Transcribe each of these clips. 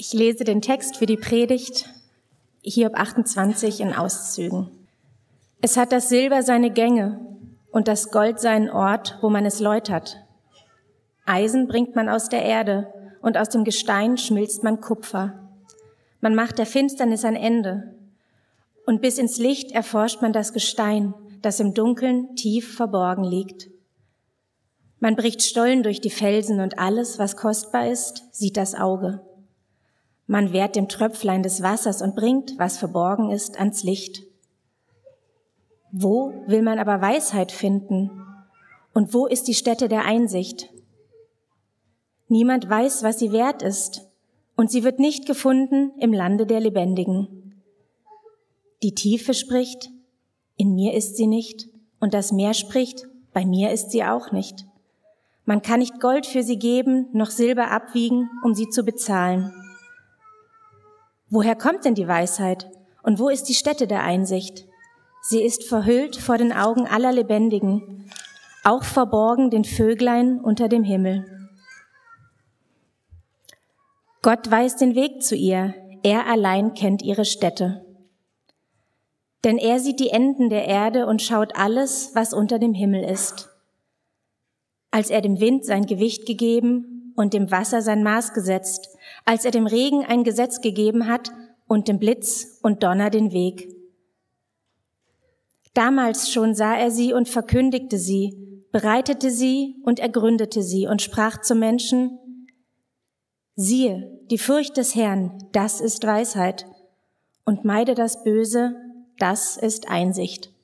Ich lese den Text für die Predigt, Hiob 28 in Auszügen. Es hat das Silber seine Gänge und das Gold seinen Ort, wo man es läutert. Eisen bringt man aus der Erde und aus dem Gestein schmilzt man Kupfer. Man macht der Finsternis ein Ende und bis ins Licht erforscht man das Gestein, das im Dunkeln tief verborgen liegt. Man bricht Stollen durch die Felsen und alles, was kostbar ist, sieht das Auge. Man wehrt dem Tröpflein des Wassers und bringt, was verborgen ist, ans Licht. Wo will man aber Weisheit finden? Und wo ist die Stätte der Einsicht? Niemand weiß, was sie wert ist, und sie wird nicht gefunden im Lande der Lebendigen. Die Tiefe spricht, in mir ist sie nicht, und das Meer spricht, bei mir ist sie auch nicht. Man kann nicht Gold für sie geben, noch Silber abwiegen, um sie zu bezahlen. Woher kommt denn die Weisheit? Und wo ist die Stätte der Einsicht? Sie ist verhüllt vor den Augen aller Lebendigen, auch verborgen den Vöglein unter dem Himmel. Gott weiß den Weg zu ihr, er allein kennt ihre Stätte. Denn er sieht die Enden der Erde und schaut alles, was unter dem Himmel ist. Als er dem Wind sein Gewicht gegeben und dem Wasser sein Maß gesetzt, als er dem Regen ein Gesetz gegeben hat und dem Blitz und Donner den Weg. Damals schon sah er sie und verkündigte sie, bereitete sie und ergründete sie und sprach zum Menschen, siehe, die Furcht des Herrn, das ist Weisheit, und meide das Böse, das ist Einsicht.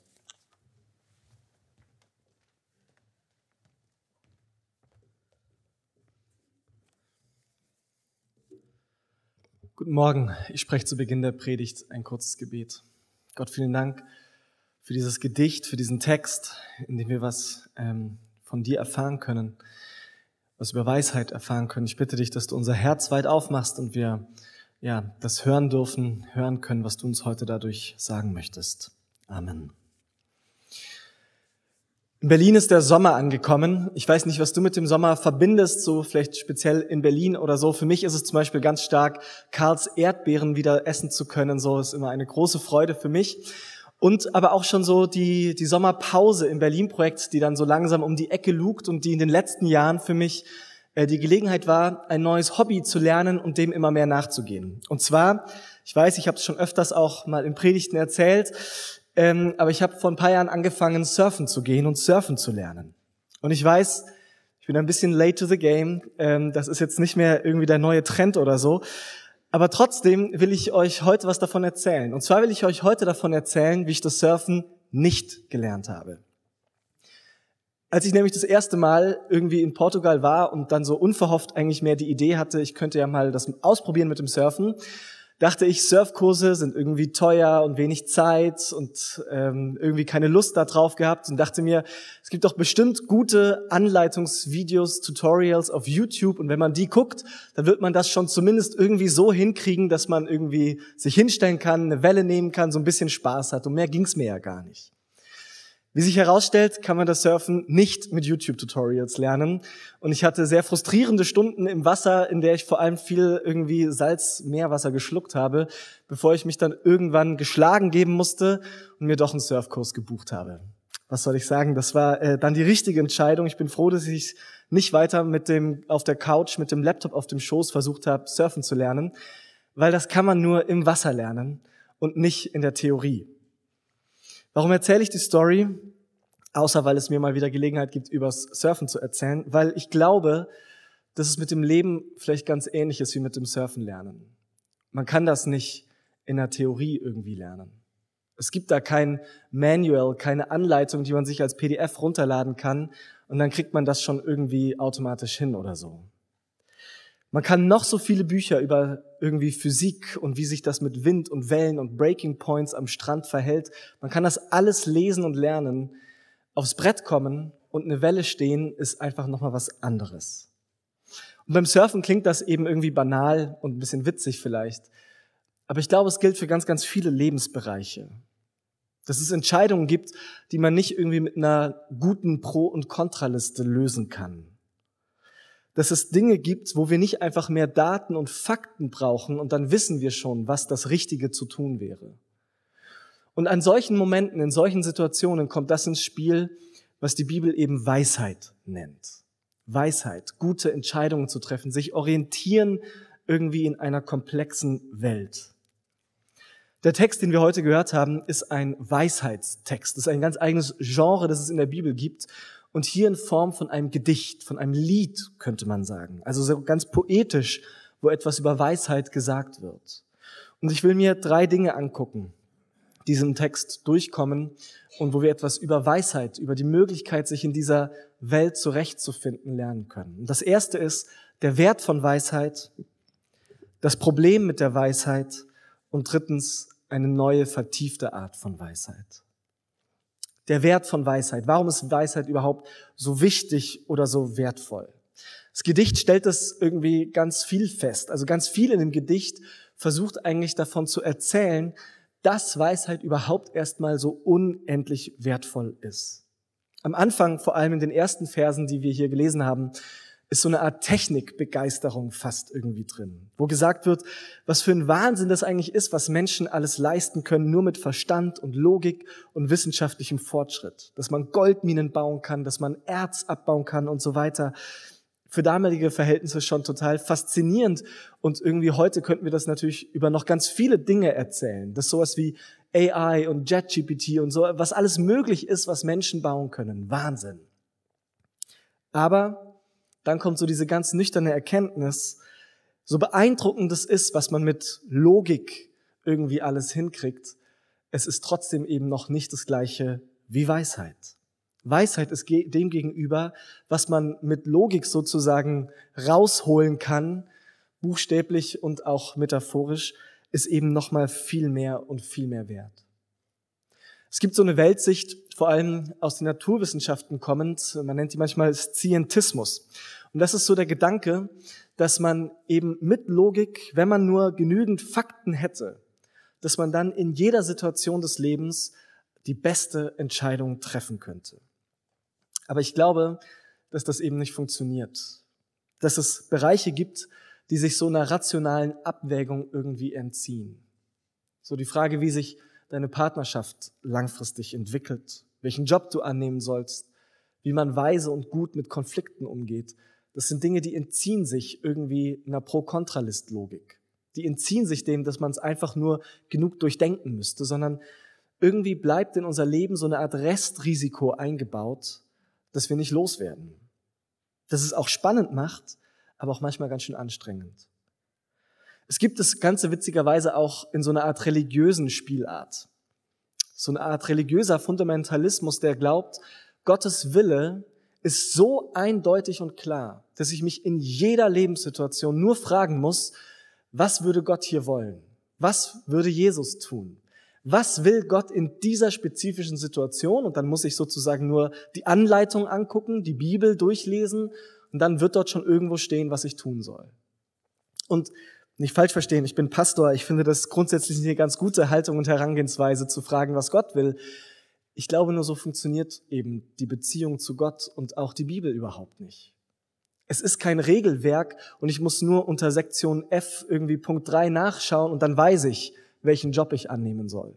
Guten Morgen. Ich spreche zu Beginn der Predigt ein kurzes Gebet. Gott, vielen Dank für dieses Gedicht, für diesen Text, in dem wir was ähm, von dir erfahren können, was über Weisheit erfahren können. Ich bitte dich, dass du unser Herz weit aufmachst und wir ja das hören dürfen, hören können, was du uns heute dadurch sagen möchtest. Amen. In Berlin ist der Sommer angekommen. Ich weiß nicht, was du mit dem Sommer verbindest, so vielleicht speziell in Berlin oder so. Für mich ist es zum Beispiel ganz stark, Karls Erdbeeren wieder essen zu können. So ist immer eine große Freude für mich. Und aber auch schon so die, die Sommerpause im Berlin-Projekt, die dann so langsam um die Ecke lugt und die in den letzten Jahren für mich äh, die Gelegenheit war, ein neues Hobby zu lernen und dem immer mehr nachzugehen. Und zwar, ich weiß, ich habe es schon öfters auch mal in Predigten erzählt, ähm, aber ich habe vor ein paar Jahren angefangen, surfen zu gehen und surfen zu lernen. Und ich weiß, ich bin ein bisschen late to the game. Ähm, das ist jetzt nicht mehr irgendwie der neue Trend oder so. Aber trotzdem will ich euch heute was davon erzählen. Und zwar will ich euch heute davon erzählen, wie ich das Surfen nicht gelernt habe. Als ich nämlich das erste Mal irgendwie in Portugal war und dann so unverhofft eigentlich mehr die Idee hatte, ich könnte ja mal das ausprobieren mit dem Surfen, dachte ich, Surfkurse sind irgendwie teuer und wenig Zeit und ähm, irgendwie keine Lust darauf gehabt und dachte mir, es gibt doch bestimmt gute Anleitungsvideos, Tutorials auf YouTube und wenn man die guckt, dann wird man das schon zumindest irgendwie so hinkriegen, dass man irgendwie sich hinstellen kann, eine Welle nehmen kann, so ein bisschen Spaß hat und mehr ging's mir ja gar nicht. Wie sich herausstellt, kann man das Surfen nicht mit YouTube-Tutorials lernen. Und ich hatte sehr frustrierende Stunden im Wasser, in der ich vor allem viel irgendwie Salz, Meerwasser geschluckt habe, bevor ich mich dann irgendwann geschlagen geben musste und mir doch einen Surfkurs gebucht habe. Was soll ich sagen? Das war äh, dann die richtige Entscheidung. Ich bin froh, dass ich nicht weiter mit dem auf der Couch mit dem Laptop auf dem Schoß versucht habe, surfen zu lernen, weil das kann man nur im Wasser lernen und nicht in der Theorie. Warum erzähle ich die Story? Außer weil es mir mal wieder Gelegenheit gibt, übers Surfen zu erzählen, weil ich glaube, dass es mit dem Leben vielleicht ganz ähnlich ist wie mit dem Surfen lernen. Man kann das nicht in der Theorie irgendwie lernen. Es gibt da kein Manual, keine Anleitung, die man sich als PDF runterladen kann und dann kriegt man das schon irgendwie automatisch hin oder so. Man kann noch so viele Bücher über irgendwie Physik und wie sich das mit Wind und Wellen und Breaking Points am Strand verhält. Man kann das alles lesen und lernen. Aufs Brett kommen und eine Welle stehen ist einfach nochmal was anderes. Und beim Surfen klingt das eben irgendwie banal und ein bisschen witzig vielleicht. Aber ich glaube, es gilt für ganz, ganz viele Lebensbereiche. Dass es Entscheidungen gibt, die man nicht irgendwie mit einer guten Pro- und Kontraliste lösen kann dass es Dinge gibt, wo wir nicht einfach mehr Daten und Fakten brauchen und dann wissen wir schon, was das Richtige zu tun wäre. Und an solchen Momenten, in solchen Situationen kommt das ins Spiel, was die Bibel eben Weisheit nennt. Weisheit, gute Entscheidungen zu treffen, sich orientieren irgendwie in einer komplexen Welt. Der Text, den wir heute gehört haben, ist ein Weisheitstext. Das ist ein ganz eigenes Genre, das es in der Bibel gibt. Und hier in Form von einem Gedicht, von einem Lied, könnte man sagen. Also so ganz poetisch, wo etwas über Weisheit gesagt wird. Und ich will mir drei Dinge angucken, diesem Text durchkommen und wo wir etwas über Weisheit, über die Möglichkeit, sich in dieser Welt zurechtzufinden, lernen können. Und das erste ist der Wert von Weisheit, das Problem mit der Weisheit und drittens eine neue, vertiefte Art von Weisheit. Der Wert von Weisheit. Warum ist Weisheit überhaupt so wichtig oder so wertvoll? Das Gedicht stellt das irgendwie ganz viel fest. Also ganz viel in dem Gedicht versucht eigentlich davon zu erzählen, dass Weisheit überhaupt erstmal so unendlich wertvoll ist. Am Anfang, vor allem in den ersten Versen, die wir hier gelesen haben, ist so eine Art Technikbegeisterung fast irgendwie drin, wo gesagt wird, was für ein Wahnsinn das eigentlich ist, was Menschen alles leisten können, nur mit Verstand und Logik und wissenschaftlichem Fortschritt. Dass man Goldminen bauen kann, dass man Erz abbauen kann und so weiter. Für damalige Verhältnisse schon total faszinierend. Und irgendwie heute könnten wir das natürlich über noch ganz viele Dinge erzählen. Das sowas wie AI und JetGPT und so, was alles möglich ist, was Menschen bauen können. Wahnsinn. Aber dann kommt so diese ganz nüchterne Erkenntnis, so beeindruckend es ist, was man mit Logik irgendwie alles hinkriegt, es ist trotzdem eben noch nicht das gleiche wie Weisheit. Weisheit ist dem gegenüber, was man mit Logik sozusagen rausholen kann, buchstäblich und auch metaphorisch, ist eben noch mal viel mehr und viel mehr wert. Es gibt so eine Weltsicht, vor allem aus den Naturwissenschaften kommend, man nennt die manchmal Scientismus. Und das ist so der Gedanke, dass man eben mit Logik, wenn man nur genügend Fakten hätte, dass man dann in jeder Situation des Lebens die beste Entscheidung treffen könnte. Aber ich glaube, dass das eben nicht funktioniert. Dass es Bereiche gibt, die sich so einer rationalen Abwägung irgendwie entziehen. So die Frage, wie sich deine Partnerschaft langfristig entwickelt, welchen Job du annehmen sollst, wie man weise und gut mit Konflikten umgeht. Das sind Dinge, die entziehen sich irgendwie einer Pro-Kontra-List-Logik. Die entziehen sich dem, dass man es einfach nur genug durchdenken müsste, sondern irgendwie bleibt in unser Leben so eine Art Restrisiko eingebaut, dass wir nicht loswerden. Das es auch spannend macht, aber auch manchmal ganz schön anstrengend. Es gibt das Ganze witzigerweise auch in so einer Art religiösen Spielart. So eine Art religiöser Fundamentalismus, der glaubt, Gottes Wille ist so eindeutig und klar, dass ich mich in jeder Lebenssituation nur fragen muss, was würde Gott hier wollen? Was würde Jesus tun? Was will Gott in dieser spezifischen Situation? Und dann muss ich sozusagen nur die Anleitung angucken, die Bibel durchlesen und dann wird dort schon irgendwo stehen, was ich tun soll. Und nicht falsch verstehen, ich bin Pastor, ich finde das grundsätzlich eine ganz gute Haltung und Herangehensweise zu fragen, was Gott will. Ich glaube, nur so funktioniert eben die Beziehung zu Gott und auch die Bibel überhaupt nicht. Es ist kein Regelwerk und ich muss nur unter Sektion F irgendwie Punkt 3 nachschauen und dann weiß ich, welchen Job ich annehmen soll.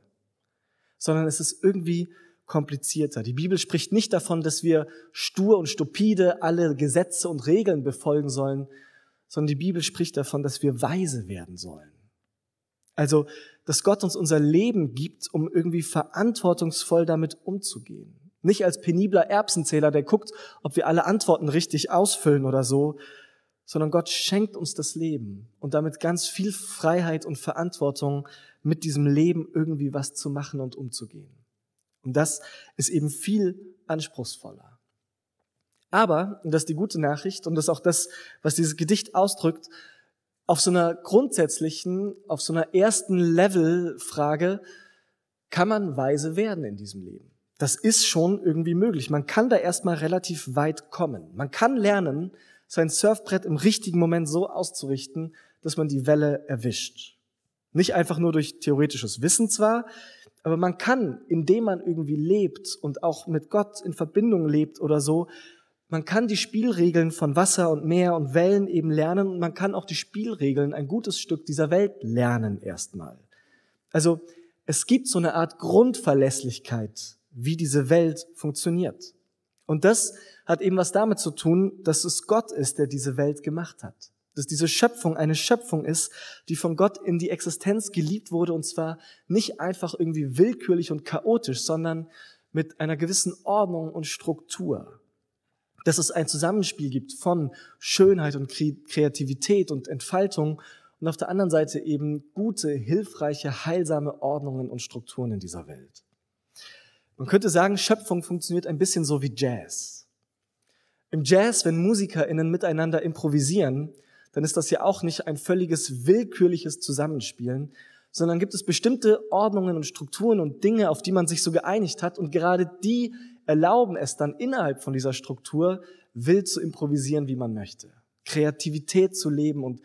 Sondern es ist irgendwie komplizierter. Die Bibel spricht nicht davon, dass wir stur und stupide alle Gesetze und Regeln befolgen sollen, sondern die Bibel spricht davon, dass wir weise werden sollen. Also, dass Gott uns unser Leben gibt, um irgendwie verantwortungsvoll damit umzugehen. Nicht als penibler Erbsenzähler, der guckt, ob wir alle Antworten richtig ausfüllen oder so, sondern Gott schenkt uns das Leben und damit ganz viel Freiheit und Verantwortung, mit diesem Leben irgendwie was zu machen und umzugehen. Und das ist eben viel anspruchsvoller. Aber, und das ist die gute Nachricht, und das ist auch das, was dieses Gedicht ausdrückt, auf so einer grundsätzlichen, auf so einer ersten Level-Frage kann man weise werden in diesem Leben. Das ist schon irgendwie möglich. Man kann da erstmal relativ weit kommen. Man kann lernen, sein Surfbrett im richtigen Moment so auszurichten, dass man die Welle erwischt. Nicht einfach nur durch theoretisches Wissen zwar, aber man kann, indem man irgendwie lebt und auch mit Gott in Verbindung lebt oder so, man kann die Spielregeln von Wasser und Meer und Wellen eben lernen und man kann auch die Spielregeln, ein gutes Stück dieser Welt lernen erstmal. Also es gibt so eine Art Grundverlässlichkeit, wie diese Welt funktioniert. Und das hat eben was damit zu tun, dass es Gott ist, der diese Welt gemacht hat. Dass diese Schöpfung eine Schöpfung ist, die von Gott in die Existenz geliebt wurde und zwar nicht einfach irgendwie willkürlich und chaotisch, sondern mit einer gewissen Ordnung und Struktur dass es ein Zusammenspiel gibt von Schönheit und Kreativität und Entfaltung und auf der anderen Seite eben gute, hilfreiche, heilsame Ordnungen und Strukturen in dieser Welt. Man könnte sagen, Schöpfung funktioniert ein bisschen so wie Jazz. Im Jazz, wenn MusikerInnen miteinander improvisieren, dann ist das ja auch nicht ein völliges willkürliches Zusammenspielen, sondern gibt es bestimmte Ordnungen und Strukturen und Dinge, auf die man sich so geeinigt hat und gerade die erlauben es dann innerhalb von dieser Struktur wild zu improvisieren, wie man möchte. Kreativität zu leben und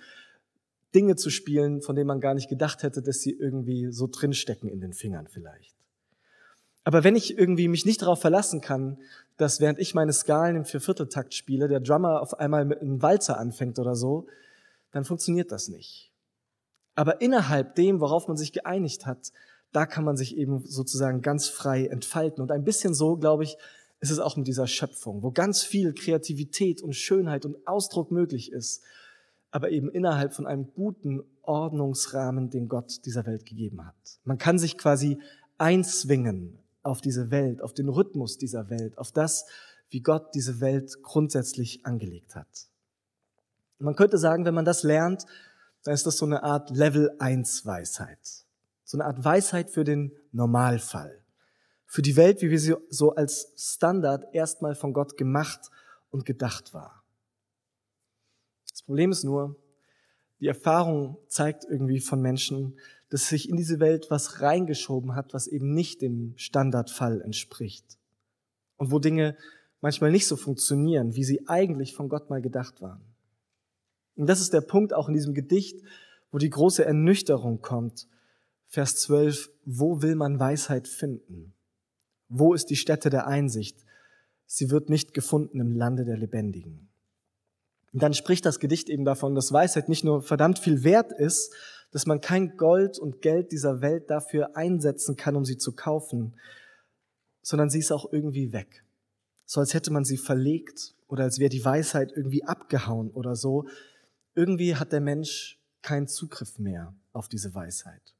Dinge zu spielen, von denen man gar nicht gedacht hätte, dass sie irgendwie so drinstecken in den Fingern vielleicht. Aber wenn ich irgendwie mich nicht darauf verlassen kann, dass während ich meine Skalen im Viervierteltakt spiele, der Drummer auf einmal mit einem Walzer anfängt oder so, dann funktioniert das nicht. Aber innerhalb dem, worauf man sich geeinigt hat, da kann man sich eben sozusagen ganz frei entfalten. Und ein bisschen so, glaube ich, ist es auch mit dieser Schöpfung, wo ganz viel Kreativität und Schönheit und Ausdruck möglich ist, aber eben innerhalb von einem guten Ordnungsrahmen, den Gott dieser Welt gegeben hat. Man kann sich quasi einzwingen auf diese Welt, auf den Rhythmus dieser Welt, auf das, wie Gott diese Welt grundsätzlich angelegt hat. Man könnte sagen, wenn man das lernt, dann ist das so eine Art Level 1 Weisheit. So eine Art Weisheit für den Normalfall. Für die Welt, wie wir sie so als Standard erstmal von Gott gemacht und gedacht war. Das Problem ist nur, die Erfahrung zeigt irgendwie von Menschen, dass sich in diese Welt was reingeschoben hat, was eben nicht dem Standardfall entspricht. Und wo Dinge manchmal nicht so funktionieren, wie sie eigentlich von Gott mal gedacht waren. Und das ist der Punkt auch in diesem Gedicht, wo die große Ernüchterung kommt Vers 12, wo will man Weisheit finden? Wo ist die Stätte der Einsicht? Sie wird nicht gefunden im Lande der Lebendigen. Und dann spricht das Gedicht eben davon, dass Weisheit nicht nur verdammt viel wert ist, dass man kein Gold und Geld dieser Welt dafür einsetzen kann, um sie zu kaufen, sondern sie ist auch irgendwie weg. So als hätte man sie verlegt oder als wäre die Weisheit irgendwie abgehauen oder so. Irgendwie hat der Mensch keinen Zugriff mehr auf diese Weisheit.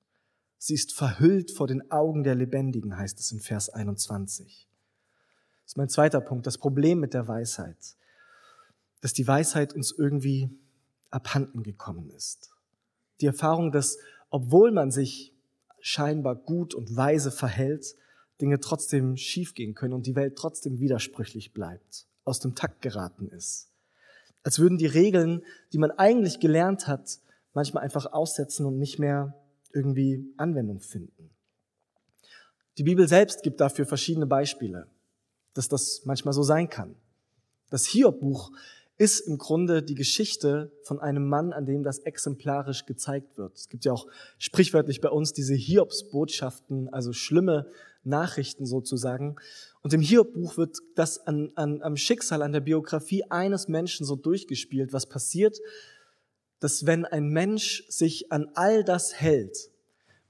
Sie ist verhüllt vor den Augen der Lebendigen, heißt es in Vers 21. Das ist mein zweiter Punkt, das Problem mit der Weisheit. Dass die Weisheit uns irgendwie abhanden gekommen ist. Die Erfahrung, dass obwohl man sich scheinbar gut und weise verhält, Dinge trotzdem schiefgehen können und die Welt trotzdem widersprüchlich bleibt, aus dem Takt geraten ist. Als würden die Regeln, die man eigentlich gelernt hat, manchmal einfach aussetzen und nicht mehr irgendwie Anwendung finden. Die Bibel selbst gibt dafür verschiedene Beispiele, dass das manchmal so sein kann. Das Hiob-Buch ist im Grunde die Geschichte von einem Mann, an dem das exemplarisch gezeigt wird. Es gibt ja auch sprichwörtlich bei uns diese Hiobs-Botschaften, also schlimme Nachrichten sozusagen. Und im Hiob-Buch wird das an, an, am Schicksal, an der Biografie eines Menschen so durchgespielt, was passiert, dass wenn ein Mensch sich an all das hält,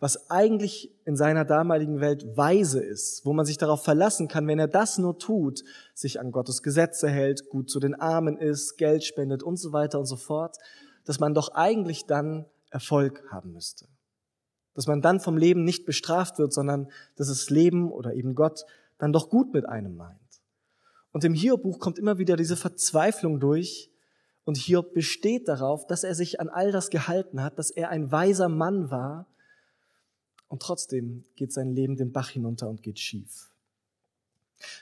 was eigentlich in seiner damaligen Welt weise ist, wo man sich darauf verlassen kann, wenn er das nur tut, sich an Gottes Gesetze hält, gut zu den Armen ist, Geld spendet und so weiter und so fort, dass man doch eigentlich dann Erfolg haben müsste. Dass man dann vom Leben nicht bestraft wird, sondern dass das Leben oder eben Gott dann doch gut mit einem meint. Und im Hiob-Buch kommt immer wieder diese Verzweiflung durch, und Hiob besteht darauf, dass er sich an all das gehalten hat, dass er ein weiser Mann war. Und trotzdem geht sein Leben den Bach hinunter und geht schief.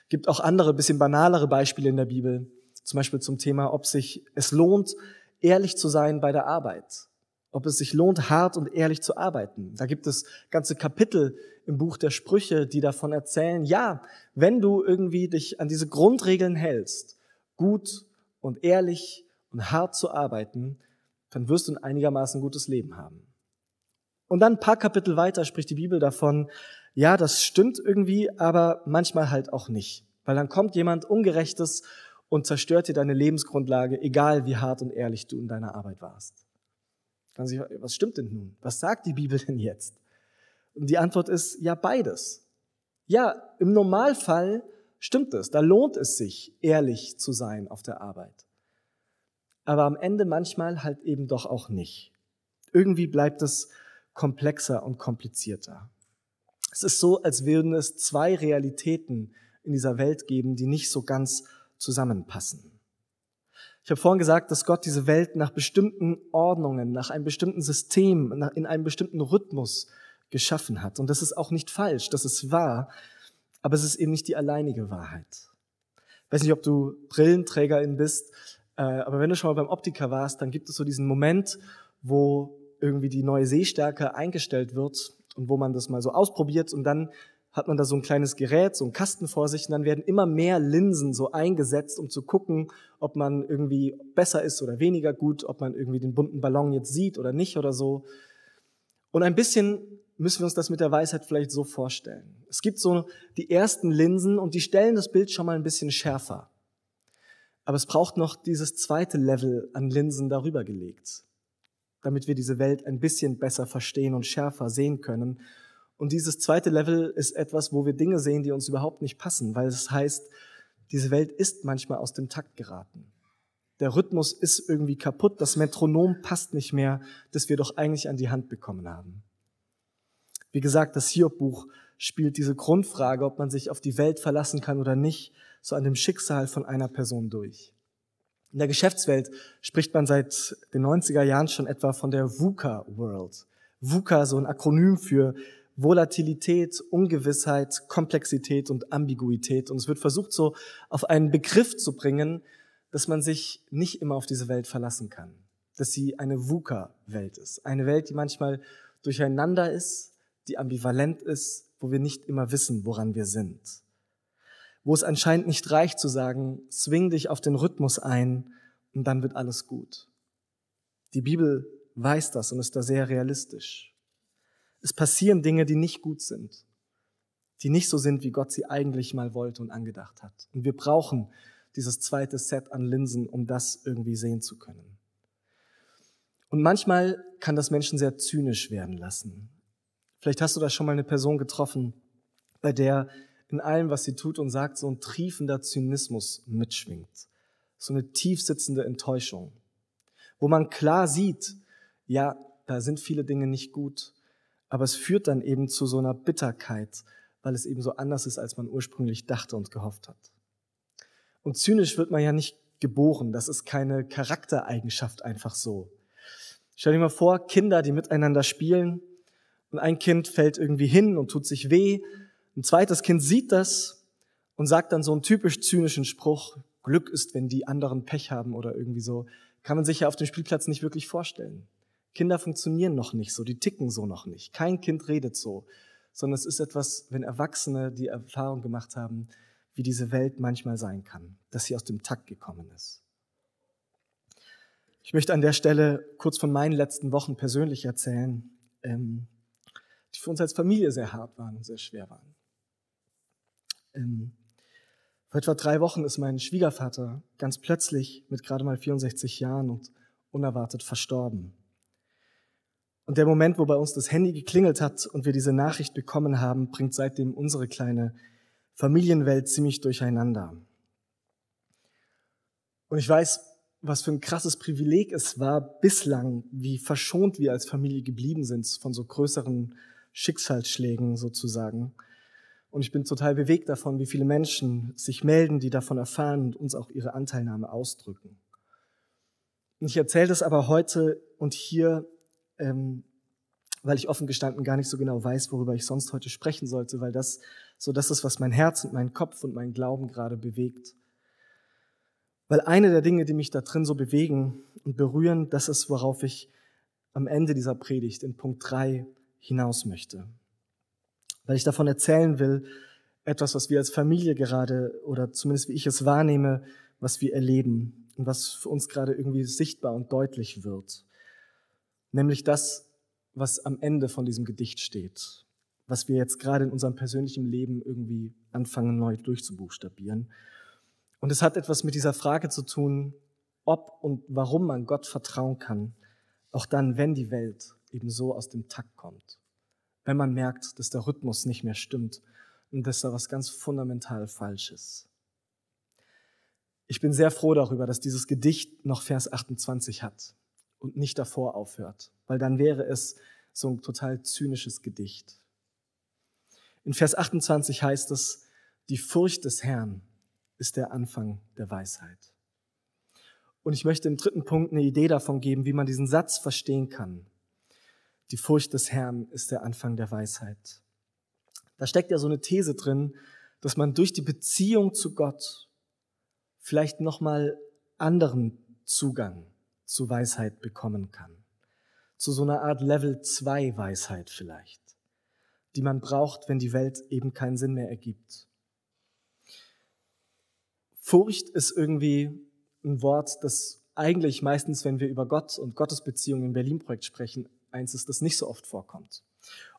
Gibt auch andere, bisschen banalere Beispiele in der Bibel. Zum Beispiel zum Thema, ob sich es lohnt, ehrlich zu sein bei der Arbeit. Ob es sich lohnt, hart und ehrlich zu arbeiten. Da gibt es ganze Kapitel im Buch der Sprüche, die davon erzählen, ja, wenn du irgendwie dich an diese Grundregeln hältst, gut und ehrlich und hart zu arbeiten, dann wirst du ein einigermaßen gutes Leben haben. Und dann ein paar Kapitel weiter spricht die Bibel davon, ja, das stimmt irgendwie, aber manchmal halt auch nicht. Weil dann kommt jemand Ungerechtes und zerstört dir deine Lebensgrundlage, egal wie hart und ehrlich du in deiner Arbeit warst. was stimmt denn nun? Was sagt die Bibel denn jetzt? Und die Antwort ist ja beides. Ja, im Normalfall stimmt es. Da lohnt es sich, ehrlich zu sein auf der Arbeit. Aber am Ende manchmal halt eben doch auch nicht. Irgendwie bleibt es komplexer und komplizierter. Es ist so, als würden es zwei Realitäten in dieser Welt geben, die nicht so ganz zusammenpassen. Ich habe vorhin gesagt, dass Gott diese Welt nach bestimmten Ordnungen, nach einem bestimmten System, in einem bestimmten Rhythmus geschaffen hat. Und das ist auch nicht falsch, das ist wahr, aber es ist eben nicht die alleinige Wahrheit. Ich weiß nicht, ob du Brillenträgerin bist, aber wenn du schon mal beim Optiker warst, dann gibt es so diesen Moment, wo irgendwie die neue Sehstärke eingestellt wird und wo man das mal so ausprobiert und dann hat man da so ein kleines Gerät, so einen Kasten vor sich und dann werden immer mehr Linsen so eingesetzt, um zu gucken, ob man irgendwie besser ist oder weniger gut, ob man irgendwie den bunten Ballon jetzt sieht oder nicht oder so. Und ein bisschen müssen wir uns das mit der Weisheit vielleicht so vorstellen. Es gibt so die ersten Linsen und die stellen das Bild schon mal ein bisschen schärfer. Aber es braucht noch dieses zweite Level an Linsen darüber gelegt, damit wir diese Welt ein bisschen besser verstehen und schärfer sehen können. Und dieses zweite Level ist etwas, wo wir Dinge sehen, die uns überhaupt nicht passen, weil es heißt, diese Welt ist manchmal aus dem Takt geraten. Der Rhythmus ist irgendwie kaputt, das Metronom passt nicht mehr, das wir doch eigentlich an die Hand bekommen haben. Wie gesagt, das Hiob-Buch spielt diese Grundfrage, ob man sich auf die Welt verlassen kann oder nicht, so an dem Schicksal von einer Person durch. In der Geschäftswelt spricht man seit den 90er Jahren schon etwa von der VUCA World. VUCA, so ein Akronym für Volatilität, Ungewissheit, Komplexität und Ambiguität. Und es wird versucht, so auf einen Begriff zu bringen, dass man sich nicht immer auf diese Welt verlassen kann. Dass sie eine VUCA-Welt ist. Eine Welt, die manchmal durcheinander ist, die ambivalent ist, wo wir nicht immer wissen, woran wir sind. Wo es anscheinend nicht reicht zu sagen, zwing dich auf den Rhythmus ein und dann wird alles gut. Die Bibel weiß das und ist da sehr realistisch. Es passieren Dinge, die nicht gut sind, die nicht so sind, wie Gott sie eigentlich mal wollte und angedacht hat. Und wir brauchen dieses zweite Set an Linsen, um das irgendwie sehen zu können. Und manchmal kann das Menschen sehr zynisch werden lassen. Vielleicht hast du da schon mal eine Person getroffen, bei der in allem, was sie tut und sagt, so ein triefender Zynismus mitschwingt. So eine tiefsitzende Enttäuschung. Wo man klar sieht, ja, da sind viele Dinge nicht gut, aber es führt dann eben zu so einer Bitterkeit, weil es eben so anders ist, als man ursprünglich dachte und gehofft hat. Und zynisch wird man ja nicht geboren. Das ist keine Charaktereigenschaft einfach so. Stell dir mal vor, Kinder, die miteinander spielen und ein Kind fällt irgendwie hin und tut sich weh. Ein zweites Kind sieht das und sagt dann so einen typisch zynischen Spruch, Glück ist, wenn die anderen Pech haben oder irgendwie so. Kann man sich ja auf dem Spielplatz nicht wirklich vorstellen. Kinder funktionieren noch nicht so, die ticken so noch nicht. Kein Kind redet so, sondern es ist etwas, wenn Erwachsene die Erfahrung gemacht haben, wie diese Welt manchmal sein kann, dass sie aus dem Takt gekommen ist. Ich möchte an der Stelle kurz von meinen letzten Wochen persönlich erzählen, ähm, die für uns als Familie sehr hart waren und sehr schwer waren. Ähm, vor etwa drei Wochen ist mein Schwiegervater ganz plötzlich mit gerade mal 64 Jahren und unerwartet verstorben. Und der Moment, wo bei uns das Handy geklingelt hat und wir diese Nachricht bekommen haben, bringt seitdem unsere kleine Familienwelt ziemlich durcheinander. Und ich weiß, was für ein krasses Privileg es war bislang, wie verschont wir als Familie geblieben sind von so größeren Schicksalsschlägen sozusagen. Und ich bin total bewegt davon, wie viele Menschen sich melden, die davon erfahren und uns auch ihre Anteilnahme ausdrücken. Und ich erzähle das aber heute und hier ähm, weil ich offen gestanden gar nicht so genau weiß, worüber ich sonst heute sprechen sollte, weil das so das ist, was mein Herz und mein Kopf und mein Glauben gerade bewegt. Weil eine der Dinge, die mich da drin so bewegen und berühren, das ist, worauf ich am Ende dieser Predigt in Punkt drei hinaus möchte. Weil ich davon erzählen will, etwas, was wir als Familie gerade oder zumindest wie ich es wahrnehme, was wir erleben und was für uns gerade irgendwie sichtbar und deutlich wird. Nämlich das, was am Ende von diesem Gedicht steht, was wir jetzt gerade in unserem persönlichen Leben irgendwie anfangen neu durchzubuchstabieren. Und es hat etwas mit dieser Frage zu tun, ob und warum man Gott vertrauen kann, auch dann, wenn die Welt eben so aus dem Takt kommt. Wenn man merkt, dass der Rhythmus nicht mehr stimmt und dass da was ganz fundamental falsch ist. Ich bin sehr froh darüber, dass dieses Gedicht noch Vers 28 hat und nicht davor aufhört, weil dann wäre es so ein total zynisches Gedicht. In Vers 28 heißt es, die Furcht des Herrn ist der Anfang der Weisheit. Und ich möchte im dritten Punkt eine Idee davon geben, wie man diesen Satz verstehen kann. Die Furcht des Herrn ist der Anfang der Weisheit. Da steckt ja so eine These drin, dass man durch die Beziehung zu Gott vielleicht nochmal anderen Zugang zu Weisheit bekommen kann. Zu so einer Art Level 2 Weisheit vielleicht, die man braucht, wenn die Welt eben keinen Sinn mehr ergibt. Furcht ist irgendwie ein Wort, das eigentlich meistens, wenn wir über Gott und Gottesbeziehungen im Berlin-Projekt sprechen, eins ist, das nicht so oft vorkommt.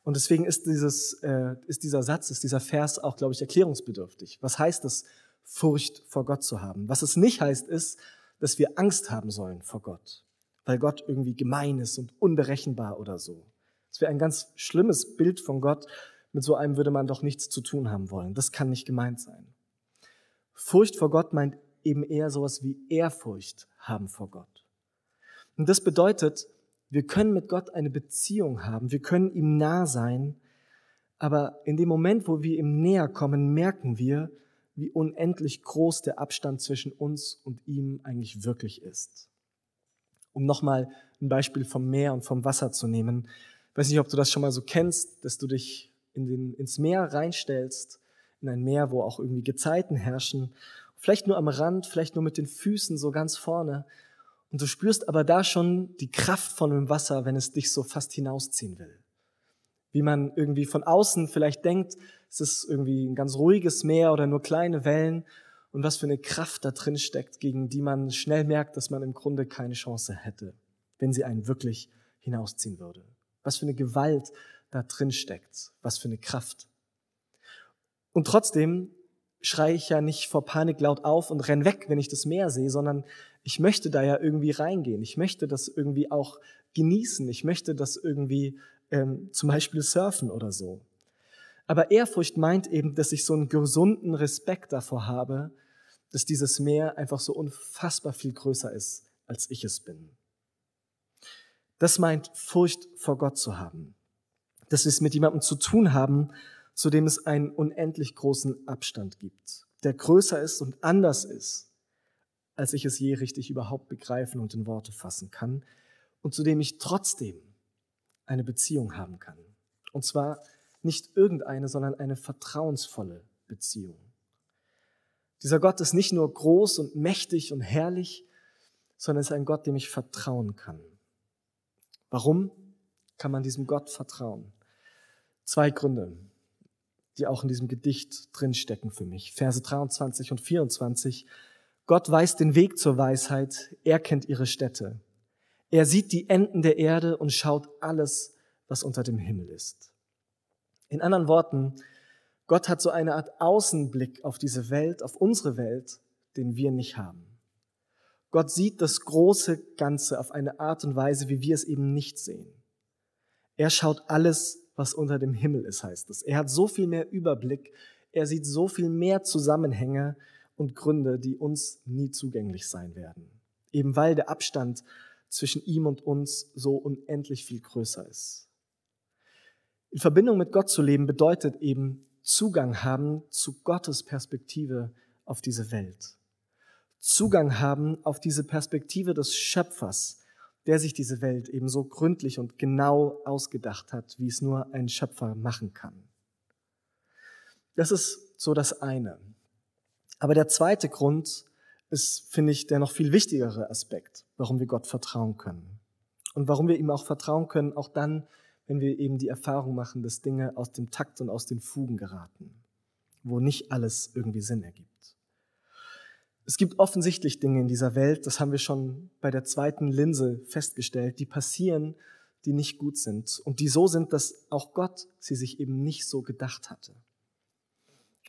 Und deswegen ist, dieses, äh, ist dieser Satz, ist dieser Vers auch, glaube ich, erklärungsbedürftig. Was heißt es, Furcht vor Gott zu haben? Was es nicht heißt, ist, dass wir Angst haben sollen vor Gott, weil Gott irgendwie gemein ist und unberechenbar oder so. Das wäre ein ganz schlimmes Bild von Gott. Mit so einem würde man doch nichts zu tun haben wollen. Das kann nicht gemeint sein. Furcht vor Gott meint eben eher sowas wie Ehrfurcht haben vor Gott. Und das bedeutet, wir können mit Gott eine Beziehung haben, wir können ihm nah sein, aber in dem Moment, wo wir ihm näher kommen, merken wir, wie unendlich groß der Abstand zwischen uns und ihm eigentlich wirklich ist. Um nochmal ein Beispiel vom Meer und vom Wasser zu nehmen. Ich weiß nicht, ob du das schon mal so kennst, dass du dich in den, ins Meer reinstellst, in ein Meer, wo auch irgendwie Gezeiten herrschen Vielleicht nur am Rand, vielleicht nur mit den Füßen so ganz vorne. Und du spürst aber da schon die Kraft von dem Wasser, wenn es dich so fast hinausziehen will. Wie man irgendwie von außen vielleicht denkt, es ist irgendwie ein ganz ruhiges Meer oder nur kleine Wellen und was für eine Kraft da drin steckt, gegen die man schnell merkt, dass man im Grunde keine Chance hätte, wenn sie einen wirklich hinausziehen würde. Was für eine Gewalt da drin steckt, was für eine Kraft. Und trotzdem schreie ich ja nicht vor Panik laut auf und renn weg, wenn ich das Meer sehe, sondern ich möchte da ja irgendwie reingehen. Ich möchte das irgendwie auch genießen. Ich möchte das irgendwie ähm, zum Beispiel surfen oder so. Aber Ehrfurcht meint eben, dass ich so einen gesunden Respekt davor habe, dass dieses Meer einfach so unfassbar viel größer ist, als ich es bin. Das meint Furcht vor Gott zu haben. Dass wir es mit jemandem zu tun haben, zu dem es einen unendlich großen Abstand gibt, der größer ist und anders ist, als ich es je richtig überhaupt begreifen und in Worte fassen kann, und zu dem ich trotzdem eine Beziehung haben kann. Und zwar nicht irgendeine, sondern eine vertrauensvolle Beziehung. Dieser Gott ist nicht nur groß und mächtig und herrlich, sondern ist ein Gott, dem ich vertrauen kann. Warum kann man diesem Gott vertrauen? Zwei Gründe die auch in diesem Gedicht drinstecken für mich. Verse 23 und 24. Gott weiß den Weg zur Weisheit, er kennt ihre Städte. Er sieht die Enden der Erde und schaut alles, was unter dem Himmel ist. In anderen Worten, Gott hat so eine Art Außenblick auf diese Welt, auf unsere Welt, den wir nicht haben. Gott sieht das große Ganze auf eine Art und Weise, wie wir es eben nicht sehen. Er schaut alles was unter dem Himmel ist, heißt es. Er hat so viel mehr Überblick, er sieht so viel mehr Zusammenhänge und Gründe, die uns nie zugänglich sein werden. Eben weil der Abstand zwischen ihm und uns so unendlich viel größer ist. In Verbindung mit Gott zu leben bedeutet eben Zugang haben zu Gottes Perspektive auf diese Welt. Zugang haben auf diese Perspektive des Schöpfers, der sich diese Welt eben so gründlich und genau ausgedacht hat, wie es nur ein Schöpfer machen kann. Das ist so das eine. Aber der zweite Grund ist, finde ich, der noch viel wichtigere Aspekt, warum wir Gott vertrauen können. Und warum wir ihm auch vertrauen können, auch dann, wenn wir eben die Erfahrung machen, dass Dinge aus dem Takt und aus den Fugen geraten, wo nicht alles irgendwie Sinn ergibt. Es gibt offensichtlich Dinge in dieser Welt, das haben wir schon bei der zweiten Linse festgestellt, die passieren, die nicht gut sind und die so sind, dass auch Gott sie sich eben nicht so gedacht hatte.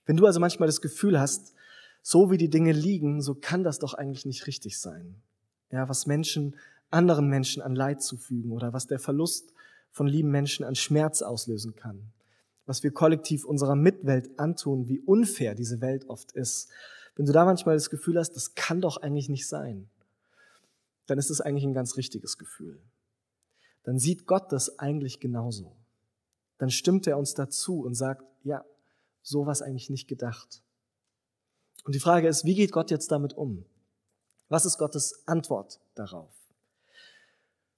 Wenn du also manchmal das Gefühl hast, so wie die Dinge liegen, so kann das doch eigentlich nicht richtig sein. Ja, was Menschen anderen Menschen an Leid zufügen oder was der Verlust von lieben Menschen an Schmerz auslösen kann. Was wir kollektiv unserer Mitwelt antun, wie unfair diese Welt oft ist. Wenn du da manchmal das Gefühl hast, das kann doch eigentlich nicht sein, dann ist es eigentlich ein ganz richtiges Gefühl. Dann sieht Gott das eigentlich genauso. Dann stimmt er uns dazu und sagt, ja, so war es eigentlich nicht gedacht. Und die Frage ist, wie geht Gott jetzt damit um? Was ist Gottes Antwort darauf?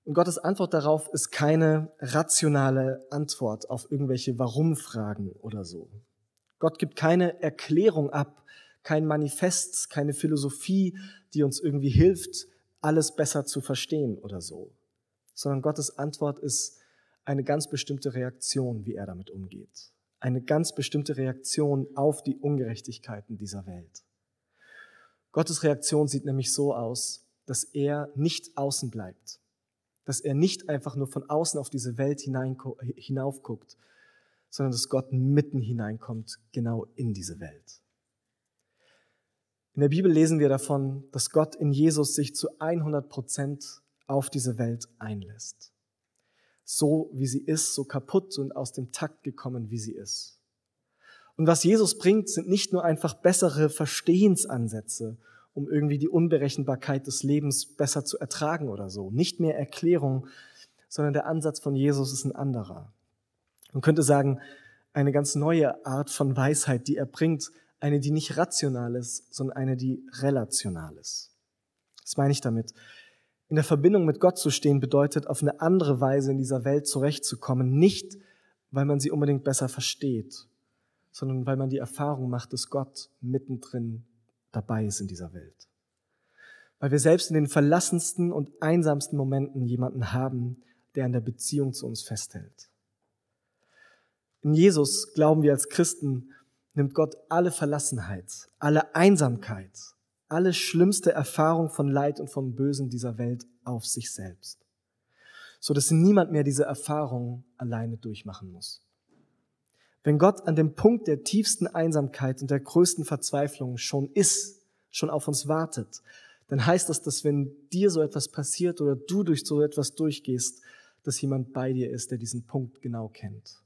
Und Gottes Antwort darauf ist keine rationale Antwort auf irgendwelche Warum-Fragen oder so. Gott gibt keine Erklärung ab, kein Manifest, keine Philosophie, die uns irgendwie hilft, alles besser zu verstehen oder so. Sondern Gottes Antwort ist eine ganz bestimmte Reaktion, wie er damit umgeht. Eine ganz bestimmte Reaktion auf die Ungerechtigkeiten dieser Welt. Gottes Reaktion sieht nämlich so aus, dass er nicht außen bleibt, dass er nicht einfach nur von außen auf diese Welt hinaufguckt, sondern dass Gott mitten hineinkommt, genau in diese Welt. In der Bibel lesen wir davon, dass Gott in Jesus sich zu 100 Prozent auf diese Welt einlässt. So wie sie ist, so kaputt und aus dem Takt gekommen, wie sie ist. Und was Jesus bringt, sind nicht nur einfach bessere Verstehensansätze um irgendwie die Unberechenbarkeit des Lebens besser zu ertragen oder so. Nicht mehr Erklärung, sondern der Ansatz von Jesus ist ein anderer. Man könnte sagen, eine ganz neue Art von Weisheit, die er bringt, eine, die nicht rational ist, sondern eine, die relational ist. Was meine ich damit? In der Verbindung mit Gott zu stehen bedeutet, auf eine andere Weise in dieser Welt zurechtzukommen, nicht weil man sie unbedingt besser versteht, sondern weil man die Erfahrung macht, dass Gott mittendrin dabei ist in dieser Welt. Weil wir selbst in den verlassensten und einsamsten Momenten jemanden haben, der an der Beziehung zu uns festhält. In Jesus glauben wir als Christen, nimmt Gott alle Verlassenheit, alle Einsamkeit, alle schlimmste Erfahrung von Leid und vom Bösen dieser Welt auf sich selbst, so dass niemand mehr diese Erfahrung alleine durchmachen muss. Wenn Gott an dem Punkt der tiefsten Einsamkeit und der größten Verzweiflung schon ist, schon auf uns wartet, dann heißt das, dass wenn dir so etwas passiert oder du durch so etwas durchgehst, dass jemand bei dir ist, der diesen Punkt genau kennt.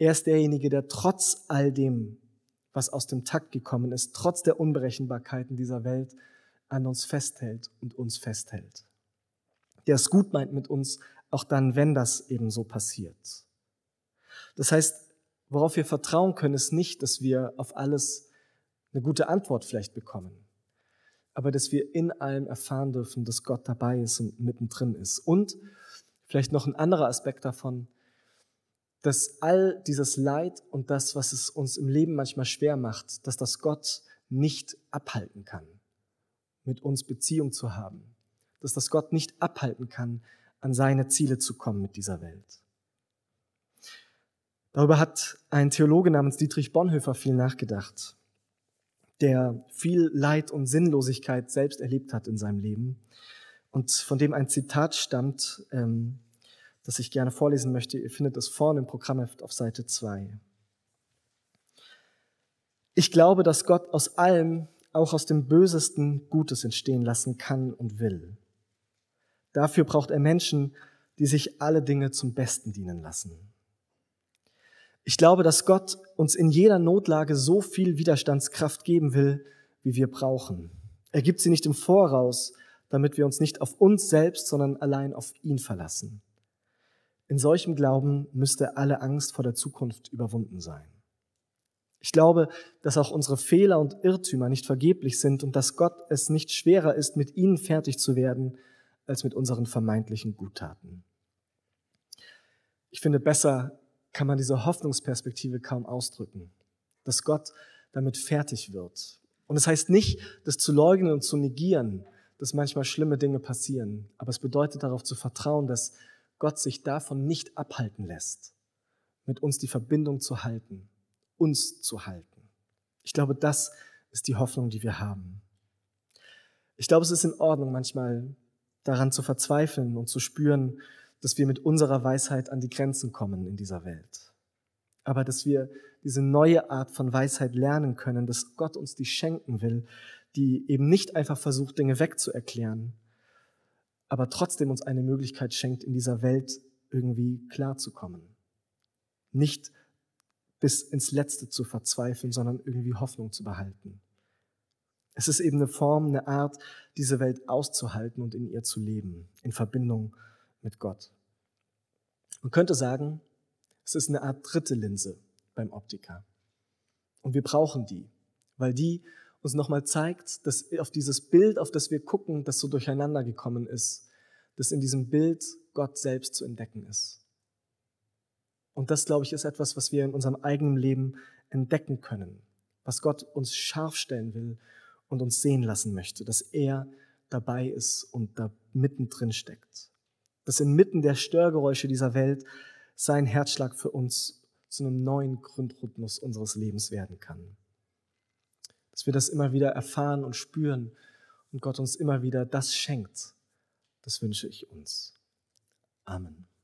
Er ist derjenige, der trotz all dem, was aus dem Takt gekommen ist, trotz der Unberechenbarkeiten dieser Welt, an uns festhält und uns festhält. Der es gut meint mit uns, auch dann, wenn das eben so passiert. Das heißt, worauf wir vertrauen können, ist nicht, dass wir auf alles eine gute Antwort vielleicht bekommen, aber dass wir in allem erfahren dürfen, dass Gott dabei ist und mittendrin ist. Und vielleicht noch ein anderer Aspekt davon, dass all dieses Leid und das, was es uns im Leben manchmal schwer macht, dass das Gott nicht abhalten kann, mit uns Beziehung zu haben, dass das Gott nicht abhalten kann, an seine Ziele zu kommen mit dieser Welt. Darüber hat ein Theologe namens Dietrich Bonhoeffer viel nachgedacht, der viel Leid und Sinnlosigkeit selbst erlebt hat in seinem Leben und von dem ein Zitat stammt, ähm, das ich gerne vorlesen möchte. Ihr findet es vorne im Programmheft auf Seite 2. Ich glaube, dass Gott aus allem, auch aus dem Bösesten, Gutes entstehen lassen kann und will. Dafür braucht er Menschen, die sich alle Dinge zum Besten dienen lassen. Ich glaube, dass Gott uns in jeder Notlage so viel Widerstandskraft geben will, wie wir brauchen. Er gibt sie nicht im Voraus, damit wir uns nicht auf uns selbst, sondern allein auf ihn verlassen. In solchem Glauben müsste alle Angst vor der Zukunft überwunden sein. Ich glaube, dass auch unsere Fehler und Irrtümer nicht vergeblich sind und dass Gott es nicht schwerer ist, mit ihnen fertig zu werden, als mit unseren vermeintlichen Guttaten. Ich finde, besser kann man diese Hoffnungsperspektive kaum ausdrücken, dass Gott damit fertig wird. Und es das heißt nicht, das zu leugnen und zu negieren, dass manchmal schlimme Dinge passieren, aber es bedeutet darauf zu vertrauen, dass Gott sich davon nicht abhalten lässt, mit uns die Verbindung zu halten, uns zu halten. Ich glaube, das ist die Hoffnung, die wir haben. Ich glaube, es ist in Ordnung, manchmal daran zu verzweifeln und zu spüren, dass wir mit unserer Weisheit an die Grenzen kommen in dieser Welt. aber dass wir diese neue Art von Weisheit lernen können, dass Gott uns die schenken will, die eben nicht einfach versucht, Dinge wegzuerklären, aber trotzdem uns eine Möglichkeit schenkt, in dieser Welt irgendwie klarzukommen. Nicht bis ins Letzte zu verzweifeln, sondern irgendwie Hoffnung zu behalten. Es ist eben eine Form, eine Art, diese Welt auszuhalten und in ihr zu leben, in Verbindung mit Gott. Man könnte sagen, es ist eine Art dritte Linse beim Optiker. Und wir brauchen die, weil die uns nochmal zeigt, dass auf dieses Bild, auf das wir gucken, das so durcheinander gekommen ist, dass in diesem Bild Gott selbst zu entdecken ist. Und das, glaube ich, ist etwas, was wir in unserem eigenen Leben entdecken können, was Gott uns scharf stellen will und uns sehen lassen möchte, dass er dabei ist und da mittendrin steckt. Dass inmitten der Störgeräusche dieser Welt sein Herzschlag für uns zu einem neuen Grundrhythmus unseres Lebens werden kann. Dass wir das immer wieder erfahren und spüren und Gott uns immer wieder das schenkt, das wünsche ich uns. Amen.